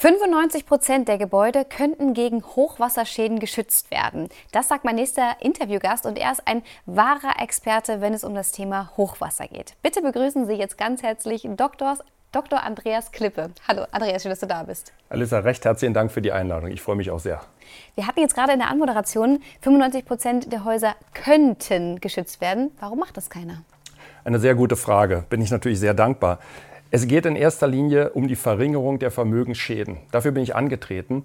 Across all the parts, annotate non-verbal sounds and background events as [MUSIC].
95 Prozent der Gebäude könnten gegen Hochwasserschäden geschützt werden. Das sagt mein nächster Interviewgast und er ist ein wahrer Experte, wenn es um das Thema Hochwasser geht. Bitte begrüßen Sie jetzt ganz herzlich Dr. Dr. Andreas Klippe. Hallo Andreas, schön, dass du da bist. Alissa, recht herzlichen Dank für die Einladung. Ich freue mich auch sehr. Wir hatten jetzt gerade in der Anmoderation, 95 Prozent der Häuser könnten geschützt werden. Warum macht das keiner? Eine sehr gute Frage. Bin ich natürlich sehr dankbar. Es geht in erster Linie um die Verringerung der Vermögensschäden. Dafür bin ich angetreten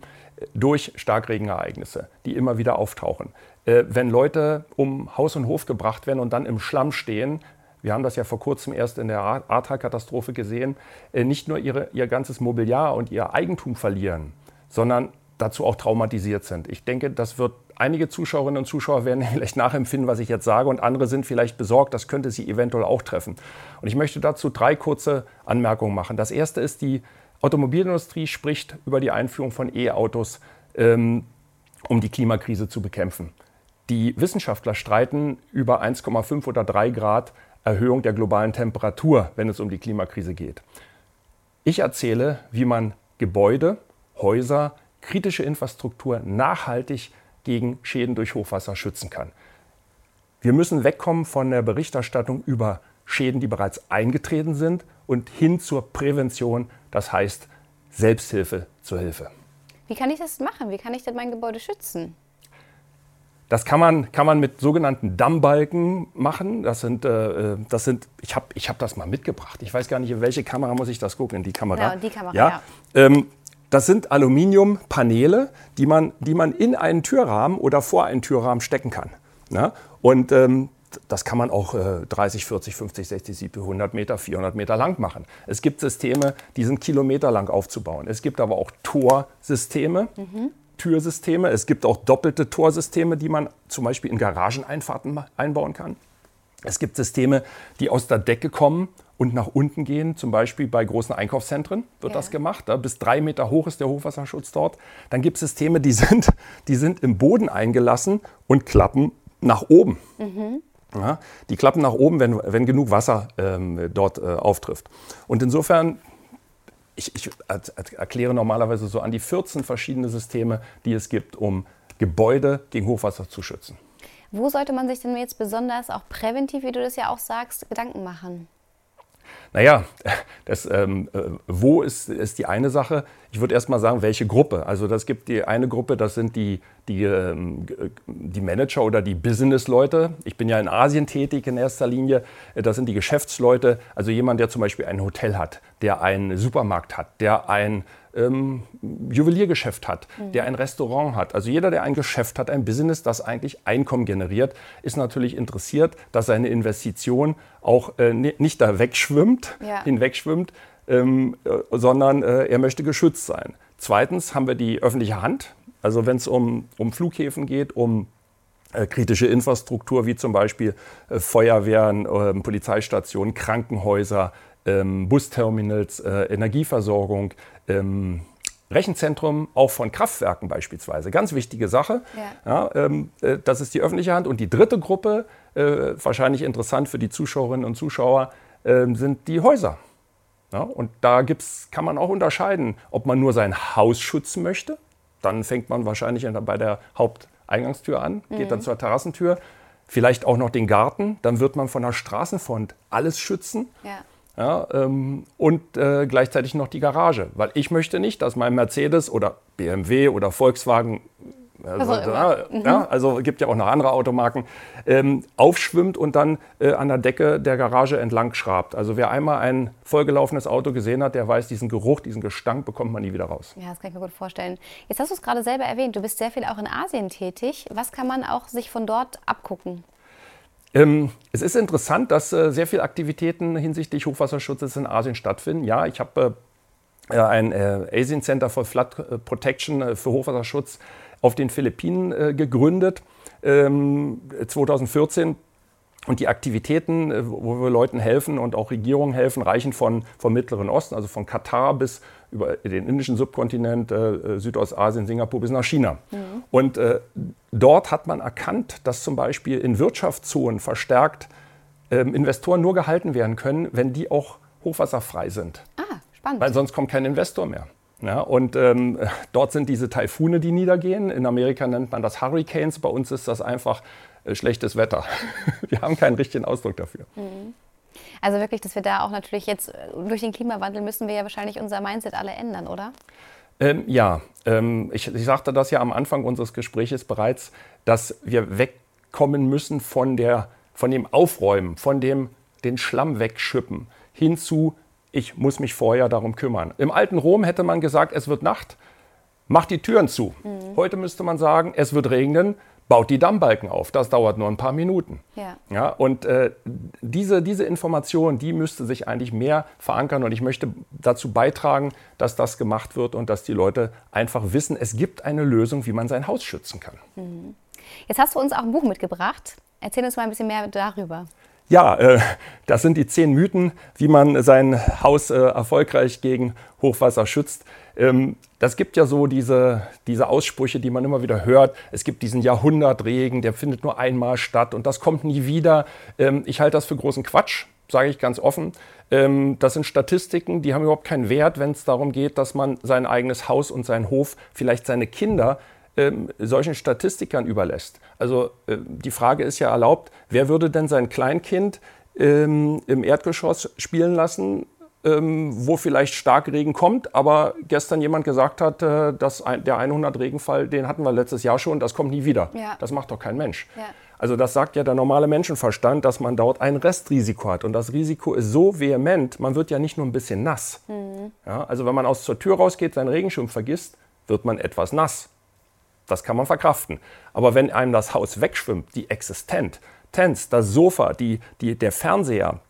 durch Starkregenereignisse, die immer wieder auftauchen. Äh, wenn Leute um Haus und Hof gebracht werden und dann im Schlamm stehen, wir haben das ja vor kurzem erst in der Ahrtal-Katastrophe gesehen, äh, nicht nur ihre, ihr ganzes Mobiliar und ihr Eigentum verlieren, sondern dazu auch traumatisiert sind. Ich denke, das wird einige Zuschauerinnen und Zuschauer werden [LAUGHS] vielleicht nachempfinden, was ich jetzt sage, und andere sind vielleicht besorgt, das könnte sie eventuell auch treffen. Und ich möchte dazu drei kurze Anmerkungen machen. Das erste ist, die Automobilindustrie spricht über die Einführung von E-Autos, ähm, um die Klimakrise zu bekämpfen. Die Wissenschaftler streiten über 1,5 oder 3 Grad Erhöhung der globalen Temperatur, wenn es um die Klimakrise geht. Ich erzähle, wie man Gebäude, Häuser, kritische Infrastruktur nachhaltig gegen Schäden durch Hochwasser schützen kann. Wir müssen wegkommen von der Berichterstattung über Schäden, die bereits eingetreten sind und hin zur Prävention, das heißt Selbsthilfe zur Hilfe. Wie kann ich das machen? Wie kann ich denn mein Gebäude schützen? Das kann man, kann man mit sogenannten Dammbalken machen. Das sind, äh, das sind ich habe ich hab das mal mitgebracht. Ich weiß gar nicht, in welche Kamera muss ich das gucken? In die Kamera? Ja, die Kamera, ja. ja. Ähm, das sind Aluminiumpaneele, die man, die man in einen Türrahmen oder vor einen Türrahmen stecken kann. Ja? Und ähm, das kann man auch äh, 30, 40, 50, 60, 70, 100 Meter, 400 Meter lang machen. Es gibt Systeme, die sind kilometerlang aufzubauen. Es gibt aber auch Torsysteme, mhm. Türsysteme. Es gibt auch doppelte Torsysteme, die man zum Beispiel in Garageneinfahrten einbauen kann. Es gibt Systeme, die aus der Decke kommen und nach unten gehen, zum Beispiel bei großen Einkaufszentren wird ja. das gemacht. Da bis drei Meter hoch ist der Hochwasserschutz dort. Dann gibt es Systeme, die [LAUGHS] sind, die sind im Boden eingelassen und klappen nach oben. Mhm. Ja, die klappen nach oben, wenn, wenn genug Wasser ähm, dort äh, auftrifft. Und insofern, ich, ich erkläre normalerweise so an die 14 verschiedene Systeme, die es gibt, um Gebäude gegen Hochwasser zu schützen. Wo sollte man sich denn jetzt besonders auch präventiv, wie du das ja auch sagst, Gedanken machen? Naja, [LAUGHS] das, ähm, äh, wo ist, ist die eine Sache. Ich würde erst mal sagen, welche Gruppe. Also das gibt die eine Gruppe, das sind die, die, ähm, die Manager oder die Business-Leute. Ich bin ja in Asien tätig in erster Linie. Das sind die Geschäftsleute. Also jemand, der zum Beispiel ein Hotel hat, der einen Supermarkt hat, der ein ähm, Juweliergeschäft hat, mhm. der ein Restaurant hat. Also jeder, der ein Geschäft hat, ein Business, das eigentlich Einkommen generiert, ist natürlich interessiert, dass seine Investition auch äh, nicht da wegschwimmt, ja. hinwegschwimmt, ähm, äh, sondern äh, er möchte geschützt sein. Zweitens haben wir die öffentliche Hand. Also wenn es um, um Flughäfen geht, um äh, kritische Infrastruktur wie zum Beispiel äh, Feuerwehren, ähm, Polizeistationen, Krankenhäuser, ähm, Busterminals, äh, Energieversorgung, ähm, Rechenzentrum auch von Kraftwerken beispielsweise. Ganz wichtige Sache. Ja. Ja, ähm, äh, das ist die öffentliche Hand. Und die dritte Gruppe, äh, wahrscheinlich interessant für die Zuschauerinnen und Zuschauer, äh, sind die Häuser. Ja, und da gibt's, kann man auch unterscheiden, ob man nur sein Haus schützen möchte. Dann fängt man wahrscheinlich bei der Haupteingangstür an, geht mhm. dann zur Terrassentür. Vielleicht auch noch den Garten. Dann wird man von der Straßenfront alles schützen. Ja. Ja, ähm, und äh, gleichzeitig noch die Garage. Weil ich möchte nicht, dass mein Mercedes oder BMW oder Volkswagen, also, ja, mhm. ja, also gibt ja auch noch andere Automarken, ähm, aufschwimmt und dann äh, an der Decke der Garage entlang schrabt. Also wer einmal ein vollgelaufenes Auto gesehen hat, der weiß, diesen Geruch, diesen Gestank bekommt man nie wieder raus. Ja, das kann ich mir gut vorstellen. Jetzt hast du es gerade selber erwähnt, du bist sehr viel auch in Asien tätig. Was kann man auch sich von dort abgucken? Ähm, es ist interessant, dass äh, sehr viele Aktivitäten hinsichtlich Hochwasserschutzes in Asien stattfinden. Ja, ich habe äh, ein äh, Asian Center for Flood äh, Protection äh, für Hochwasserschutz auf den Philippinen äh, gegründet, 2014. Ähm, Und die Aktivitäten, äh, wo wir Leuten helfen und auch Regierungen helfen, reichen von, vom Mittleren Osten, also von Katar bis über den indischen Subkontinent, äh, Südostasien, Singapur bis nach China. Mhm. Und äh, dort hat man erkannt, dass zum Beispiel in Wirtschaftszonen verstärkt ähm, Investoren nur gehalten werden können, wenn die auch hochwasserfrei sind. Ah, spannend. Weil sonst kommt kein Investor mehr. Ja, und ähm, dort sind diese Taifune, die niedergehen. In Amerika nennt man das Hurricanes. Bei uns ist das einfach äh, schlechtes Wetter. [LAUGHS] wir haben keinen richtigen Ausdruck dafür. Mhm. Also wirklich, dass wir da auch natürlich jetzt äh, durch den Klimawandel müssen wir ja wahrscheinlich unser Mindset alle ändern, oder? Ähm, ja, ähm, ich, ich, sagte das ja am Anfang unseres Gesprächs bereits, dass wir wegkommen müssen von, der, von dem Aufräumen, von dem den Schlamm wegschippen, hin zu, ich muss mich vorher darum kümmern. Im alten Rom hätte man gesagt, es wird Nacht, mach die Türen zu. Mhm. Heute müsste man sagen, es wird regnen, baut die Dammbalken auf. Das dauert nur ein paar Minuten. Ja. Ja, und äh, diese, diese Information, die müsste sich eigentlich mehr verankern. Und ich möchte dazu beitragen, dass das gemacht wird und dass die Leute einfach wissen, es gibt eine Lösung, wie man sein Haus schützen kann. Mhm. Jetzt hast du uns auch ein Buch mitgebracht. Erzähl uns mal ein bisschen mehr darüber. Ja, äh, das sind die zehn Mythen, wie man sein Haus äh, erfolgreich gegen Hochwasser schützt. Ähm, das gibt ja so diese, diese Aussprüche, die man immer wieder hört. Es gibt diesen Jahrhundertregen, der findet nur einmal statt und das kommt nie wieder. Ähm, ich halte das für großen Quatsch, sage ich ganz offen. Ähm, das sind Statistiken, die haben überhaupt keinen Wert, wenn es darum geht, dass man sein eigenes Haus und seinen Hof, vielleicht seine Kinder ähm, solchen Statistikern überlässt. Also äh, die Frage ist ja erlaubt, wer würde denn sein Kleinkind ähm, im Erdgeschoss spielen lassen, ähm, wo vielleicht Starkregen kommt, aber gestern jemand gesagt hat, äh, dass ein, der 100 Regenfall, den hatten wir letztes Jahr schon, das kommt nie wieder. Ja. Das macht doch kein Mensch. Ja. Also das sagt ja der normale Menschenverstand, dass man dort ein Restrisiko hat. Und das Risiko ist so vehement, man wird ja nicht nur ein bisschen nass. Mhm. Ja, also wenn man aus zur Tür rausgeht, seinen Regenschirm vergisst, wird man etwas nass. Das kann man verkraften. Aber wenn einem das Haus wegschwimmt, die Existenz, das Sofa, die, die, der Fernseher,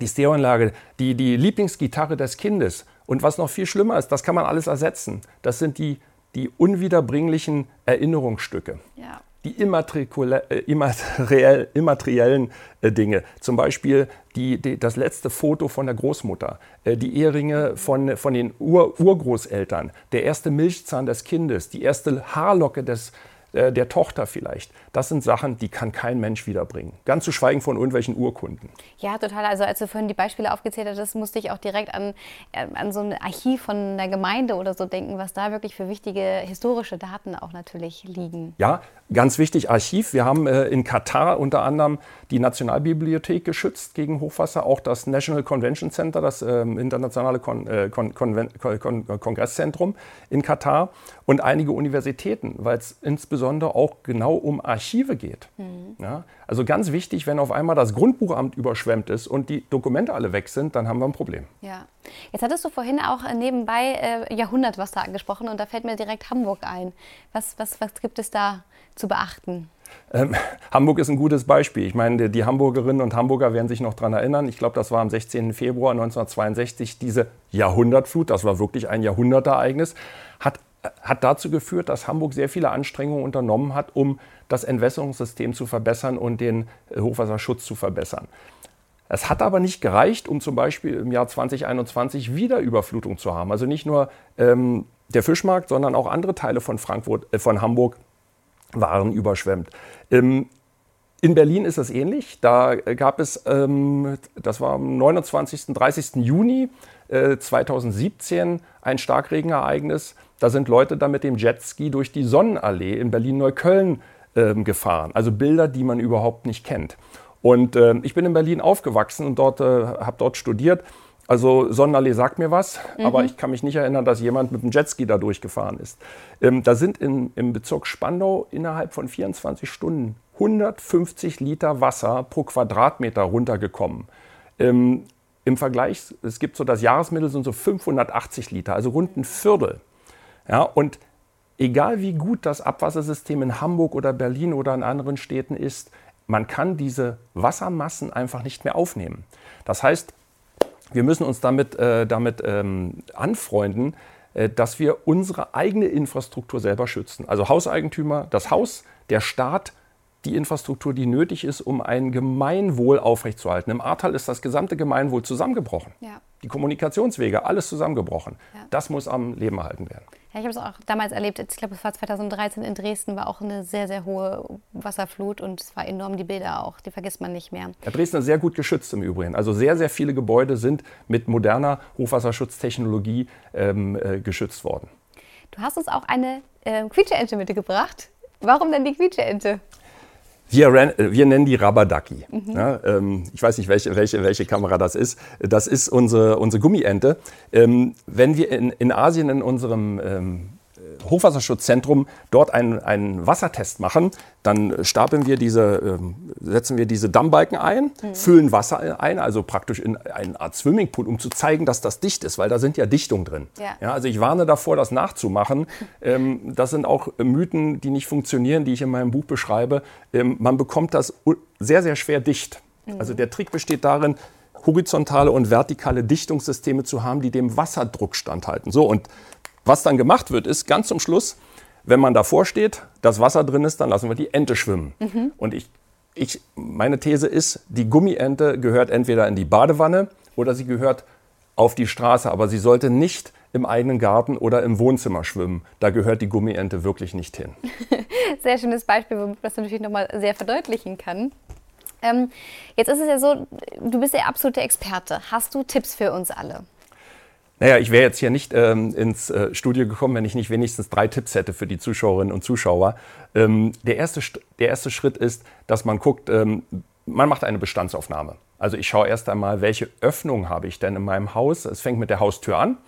die Stereoanlage, die, die Lieblingsgitarre des Kindes und was noch viel schlimmer ist, das kann man alles ersetzen. Das sind die, die unwiederbringlichen Erinnerungsstücke. Ja die äh, immateriell, immateriellen äh, Dinge. Zum Beispiel die, die, das letzte Foto von der Großmutter, äh, die Eheringe von, von den Ur Urgroßeltern, der erste Milchzahn des Kindes, die erste Haarlocke des, äh, der Tochter vielleicht. Das sind Sachen, die kann kein Mensch wiederbringen. Ganz zu schweigen von irgendwelchen Urkunden. Ja, total. Also als du vorhin die Beispiele aufgezählt hast, musste ich auch direkt an, äh, an so ein Archiv von einer Gemeinde oder so denken, was da wirklich für wichtige historische Daten auch natürlich liegen. Ja, ganz wichtig, Archiv. Wir haben äh, in Katar unter anderem die Nationalbibliothek geschützt gegen Hochwasser, auch das National Convention Center, das äh, internationale Kon äh, Kon Kon Kongresszentrum in Katar und einige Universitäten, weil es insbesondere auch genau um Archive geht. Mhm. Ja, also ganz wichtig, wenn auf einmal das Grundbuchamt überschwemmt ist und die Dokumente alle weg sind, dann haben wir ein Problem. Ja. Jetzt hattest du vorhin auch äh, nebenbei äh, Jahrhundertwasser angesprochen und da fällt mir direkt Hamburg ein. Was, was, was gibt es da zu beachten? Ähm, [LAUGHS] Hamburg ist ein gutes Beispiel. Ich meine, die Hamburgerinnen und Hamburger werden sich noch daran erinnern. Ich glaube, das war am 16. Februar 1962 diese Jahrhundertflut. Das war wirklich ein Jahrhundertereignis. Hat, hat dazu geführt, dass Hamburg sehr viele Anstrengungen unternommen hat, um das Entwässerungssystem zu verbessern und den äh, Hochwasserschutz zu verbessern. Es hat aber nicht gereicht, um zum Beispiel im Jahr 2021 wieder Überflutung zu haben. Also nicht nur ähm, der Fischmarkt, sondern auch andere Teile von, Frankfurt, äh, von Hamburg waren überschwemmt. Ähm, in Berlin ist es ähnlich. Da gab es, ähm, das war am 29. 30. Juni äh, 2017 ein Starkregenereignis. Da sind Leute dann mit dem Jetski durch die Sonnenallee in Berlin-Neukölln ähm, gefahren. Also Bilder, die man überhaupt nicht kennt. Und äh, ich bin in Berlin aufgewachsen und dort, äh, habe dort studiert. Also Sonnenallee sagt mir was, mhm. aber ich kann mich nicht erinnern, dass jemand mit dem Jetski da durchgefahren ist. Ähm, da sind in, im Bezirk Spandau innerhalb von 24 Stunden 150 Liter Wasser pro Quadratmeter runtergekommen. Ähm, Im Vergleich, es gibt so das Jahresmittel sind so 580 Liter, also rund ein Viertel. Ja, und egal wie gut das Abwassersystem in Hamburg oder Berlin oder in anderen Städten ist, man kann diese Wassermassen einfach nicht mehr aufnehmen. Das heißt, wir müssen uns damit, äh, damit ähm, anfreunden, äh, dass wir unsere eigene Infrastruktur selber schützen. Also Hauseigentümer, das Haus, der Staat, die Infrastruktur, die nötig ist, um ein Gemeinwohl aufrechtzuerhalten. Im Ahrtal ist das gesamte Gemeinwohl zusammengebrochen. Ja. Die Kommunikationswege, alles zusammengebrochen. Ja. Das muss am Leben erhalten werden. Ja, ich habe es auch damals erlebt. Ich glaube, es war 2013 in Dresden, war auch eine sehr, sehr hohe Wasserflut und es war enorm, die Bilder auch, die vergisst man nicht mehr. Ja, Dresden ist sehr gut geschützt im Übrigen. Also sehr, sehr viele Gebäude sind mit moderner Hochwasserschutztechnologie ähm, äh, geschützt worden. Du hast uns auch eine äh, Quietscheente mitgebracht. Warum denn die Quietscheente? Wir, wir, nennen die Rabadaki. Mhm. Ja, ähm, ich weiß nicht, welche, welche, welche Kamera das ist. Das ist unsere, unsere Gummiente. Ähm, wenn wir in, in Asien in unserem ähm, Hochwasserschutzzentrum dort einen, einen Wassertest machen, dann stapeln wir diese, äh, setzen wir diese Dammbalken ein, mhm. füllen Wasser ein, also praktisch in eine Art Swimmingpool, um zu zeigen, dass das dicht ist, weil da sind ja Dichtungen drin. Ja. ja also ich warne davor, das nachzumachen. [LAUGHS] Ähm, das sind auch Mythen, die nicht funktionieren, die ich in meinem Buch beschreibe. Ähm, man bekommt das sehr, sehr schwer dicht. Mhm. Also der Trick besteht darin, horizontale und vertikale Dichtungssysteme zu haben, die dem Wasserdruck standhalten. So, und was dann gemacht wird, ist ganz zum Schluss, wenn man davor steht, das Wasser drin ist, dann lassen wir die Ente schwimmen. Mhm. Und ich, ich, meine These ist, die Gummiente gehört entweder in die Badewanne oder sie gehört auf die Straße, aber sie sollte nicht im eigenen Garten oder im Wohnzimmer schwimmen. Da gehört die Gummiente wirklich nicht hin. [LAUGHS] Sehr schönes Beispiel, womit man das natürlich nochmal sehr verdeutlichen kann. Ähm, jetzt ist es ja so, du bist der absolute Experte. Hast du Tipps für uns alle? Naja, ich wäre jetzt hier nicht ähm, ins äh, Studio gekommen, wenn ich nicht wenigstens drei Tipps hätte für die Zuschauerinnen und Zuschauer. Ähm, der, erste, der erste Schritt ist, dass man guckt, ähm, man macht eine Bestandsaufnahme. Also ich schaue erst einmal, welche Öffnung habe ich denn in meinem Haus. Es fängt mit der Haustür an.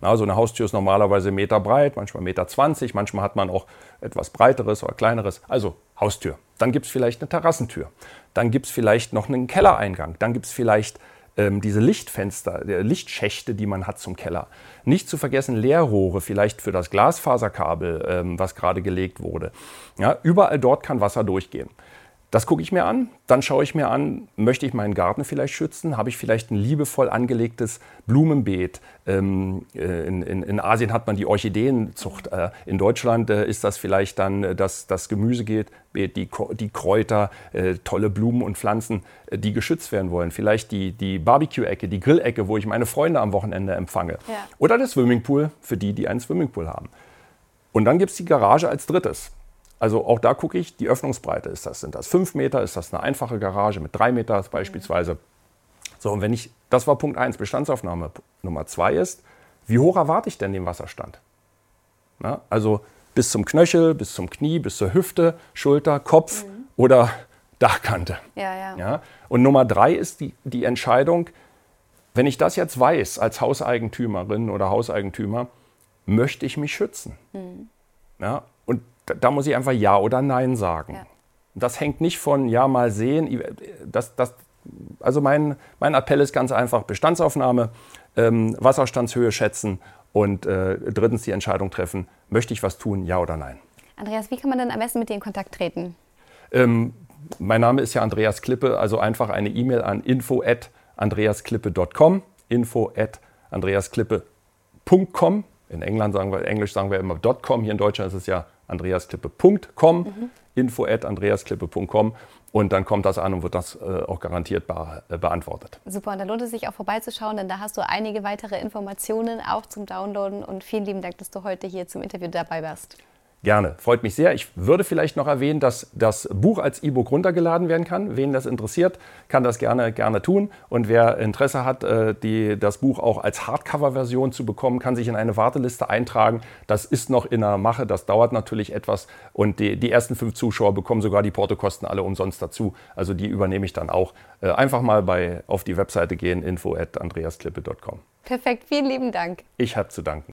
Na, so eine Haustür ist normalerweise Meter breit, manchmal Meter 20, manchmal hat man auch etwas breiteres oder kleineres. Also Haustür. Dann gibt es vielleicht eine Terrassentür. Dann gibt es vielleicht noch einen Kellereingang. Dann gibt es vielleicht ähm, diese Lichtfenster, Lichtschächte, die man hat zum Keller. Nicht zu vergessen Leerrohre, vielleicht für das Glasfaserkabel, ähm, was gerade gelegt wurde. Ja, überall dort kann Wasser durchgehen. Das gucke ich mir an. Dann schaue ich mir an, möchte ich meinen Garten vielleicht schützen? Habe ich vielleicht ein liebevoll angelegtes Blumenbeet? Ähm, äh, in, in, in, Asien hat man die Orchideenzucht. Äh, in Deutschland äh, ist das vielleicht dann äh, das, das Gemüsebeet, die, die Kräuter, äh, tolle Blumen und Pflanzen, äh, die geschützt werden wollen. Vielleicht die, die Barbecue-Ecke, die Grillecke, wo ich meine Freunde am Wochenende empfange. Ja. Oder der Swimmingpool für die, die einen Swimmingpool haben. Und dann gibt es die Garage als drittes. Also auch da gucke ich, die Öffnungsbreite ist das. Sind das fünf Meter? Ist das eine einfache Garage mit drei Meter beispielsweise? So, und wenn ich, das war Punkt 1, Bestandsaufnahme. Nummer zwei ist, wie hoch erwarte ich denn den Wasserstand? Na, also bis zum Knöchel, bis zum Knie, bis zur Hüfte, Schulter, Kopf mhm. oder [LAUGHS] Dachkante. Ja, ja. Ja? Und Nummer drei ist die, die Entscheidung, wenn ich das jetzt weiß als Hauseigentümerin oder Hauseigentümer, möchte ich mich schützen. Mhm. Ja? Da muss ich einfach Ja oder Nein sagen. Ja. Das hängt nicht von Ja, mal sehen. Das, das, also mein, mein Appell ist ganz einfach: Bestandsaufnahme, ähm, Wasserstandshöhe schätzen und äh, drittens die Entscheidung treffen: Möchte ich was tun, ja oder nein? Andreas, wie kann man denn am besten mit dir in Kontakt treten? Ähm, mein Name ist ja Andreas Klippe, also einfach eine E-Mail an info at andreasklippe.com, info at andreasklippe.com. In England sagen wir, Englisch sagen wir immer .com, hier in Deutschland ist es ja andreasklippe.com, mhm. info at andreasklippe.com und dann kommt das an und wird das äh, auch garantiert be äh, beantwortet. Super, und da lohnt es sich auch vorbeizuschauen, denn da hast du einige weitere Informationen auch zum Downloaden und vielen lieben Dank, dass du heute hier zum Interview dabei warst. Gerne, freut mich sehr. Ich würde vielleicht noch erwähnen, dass das Buch als E-Book runtergeladen werden kann. Wen das interessiert, kann das gerne, gerne tun. Und wer Interesse hat, äh, die, das Buch auch als Hardcover-Version zu bekommen, kann sich in eine Warteliste eintragen. Das ist noch in der Mache, das dauert natürlich etwas. Und die, die ersten fünf Zuschauer bekommen sogar die Portokosten alle umsonst dazu. Also die übernehme ich dann auch. Äh, einfach mal bei, auf die Webseite gehen, info at andreasklippe.com. Perfekt, vielen lieben Dank. Ich habe zu danken.